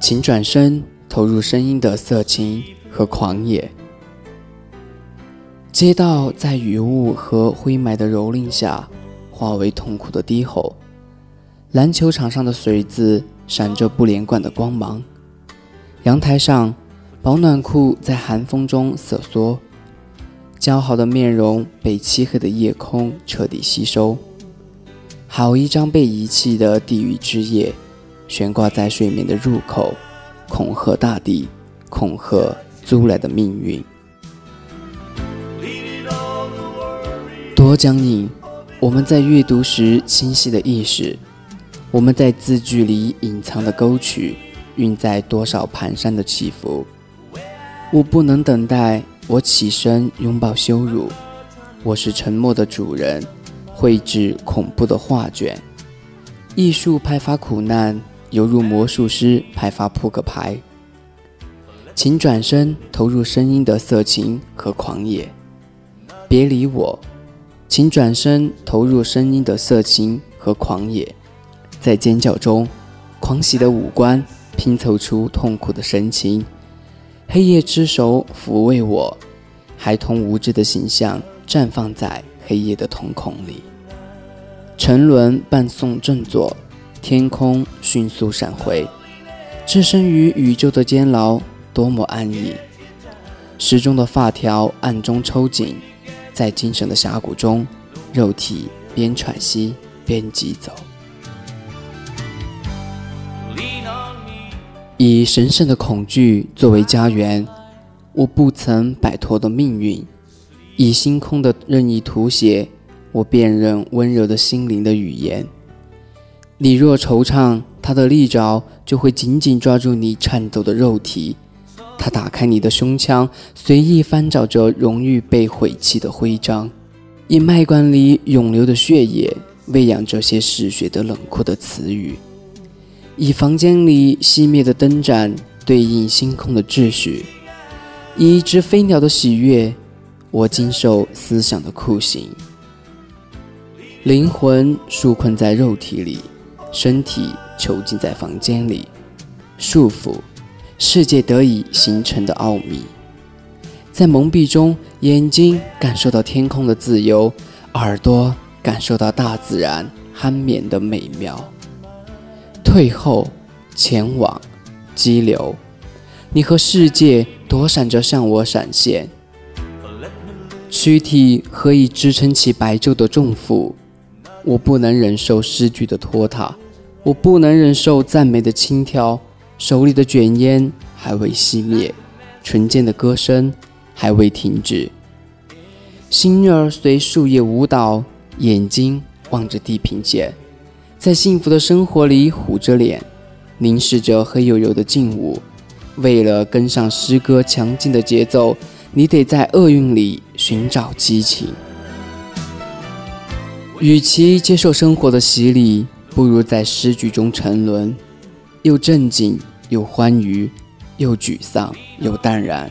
请转身投入声音的色情和狂野。街道在雨雾和灰霾的蹂躏下，化为痛苦的低吼。篮球场上的水渍闪着不连贯的光芒。阳台上，保暖裤在寒风中瑟缩，姣好的面容被漆黑的夜空彻底吸收。好一张被遗弃的地狱之夜，悬挂在睡眠的入口，恐吓大地，恐吓租来的命运。多僵硬！我们在阅读时清晰的意识，我们在字句里隐藏的沟渠，蕴在多少蹒跚的起伏。我不能等待，我起身拥抱羞辱。我是沉默的主人，绘制恐怖的画卷。艺术派发苦难，犹如魔术师派发扑克牌。请转身投入声音的色情和狂野，别理我。请转身投入声音的色情和狂野，在尖叫中，狂喜的五官拼凑出痛苦的神情。黑夜之手抚慰我，孩童无知的形象绽放在黑夜的瞳孔里。沉沦伴送振作，天空迅速闪回。置身于宇宙的监牢，多么安逸！时钟的发条暗中抽紧。在精神的峡谷中，肉体边喘息边疾走，以神圣的恐惧作为家园。我不曾摆脱的命运，以星空的任意图写，我辨认温柔的心灵的语言。你若惆怅，他的利爪就会紧紧抓住你颤抖的肉体。他打开你的胸腔，随意翻找着荣誉被毁弃的徽章，以脉管里涌流的血液喂养这些嗜血的冷酷的词语，以房间里熄灭的灯盏对应星空的秩序，以一只飞鸟的喜悦，我经受思想的酷刑，灵魂束困在肉体里，身体囚禁在房间里，束缚。世界得以形成的奥秘，在蒙蔽中，眼睛感受到天空的自由，耳朵感受到大自然酣眠的美妙。退后，前往，激流，你和世界躲闪着向我闪现。躯体何以支撑起白昼的重负？我不能忍受诗句的拖沓，我不能忍受赞美的轻佻。手里的卷烟还未熄灭，纯净的歌声还未停止。心儿随树叶舞蹈，眼睛望着地平线，在幸福的生活里虎着脸，凝视着黑黝黝的静物。为了跟上诗歌强劲的节奏，你得在厄运里寻找激情。与其接受生活的洗礼，不如在诗句中沉沦。又镇静，又欢愉，又沮丧，又淡然。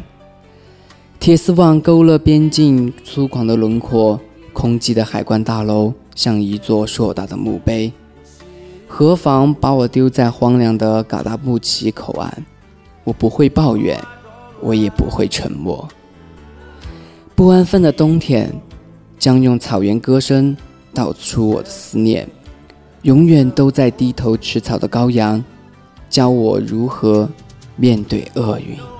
铁丝网勾勒边境粗犷的轮廓，空寂的海关大楼像一座硕大的墓碑。何妨把我丢在荒凉的嘎达布齐口岸？我不会抱怨，我也不会沉默。不安分的冬天，将用草原歌声道出我的思念。永远都在低头吃草的羔羊。教我如何面对厄运。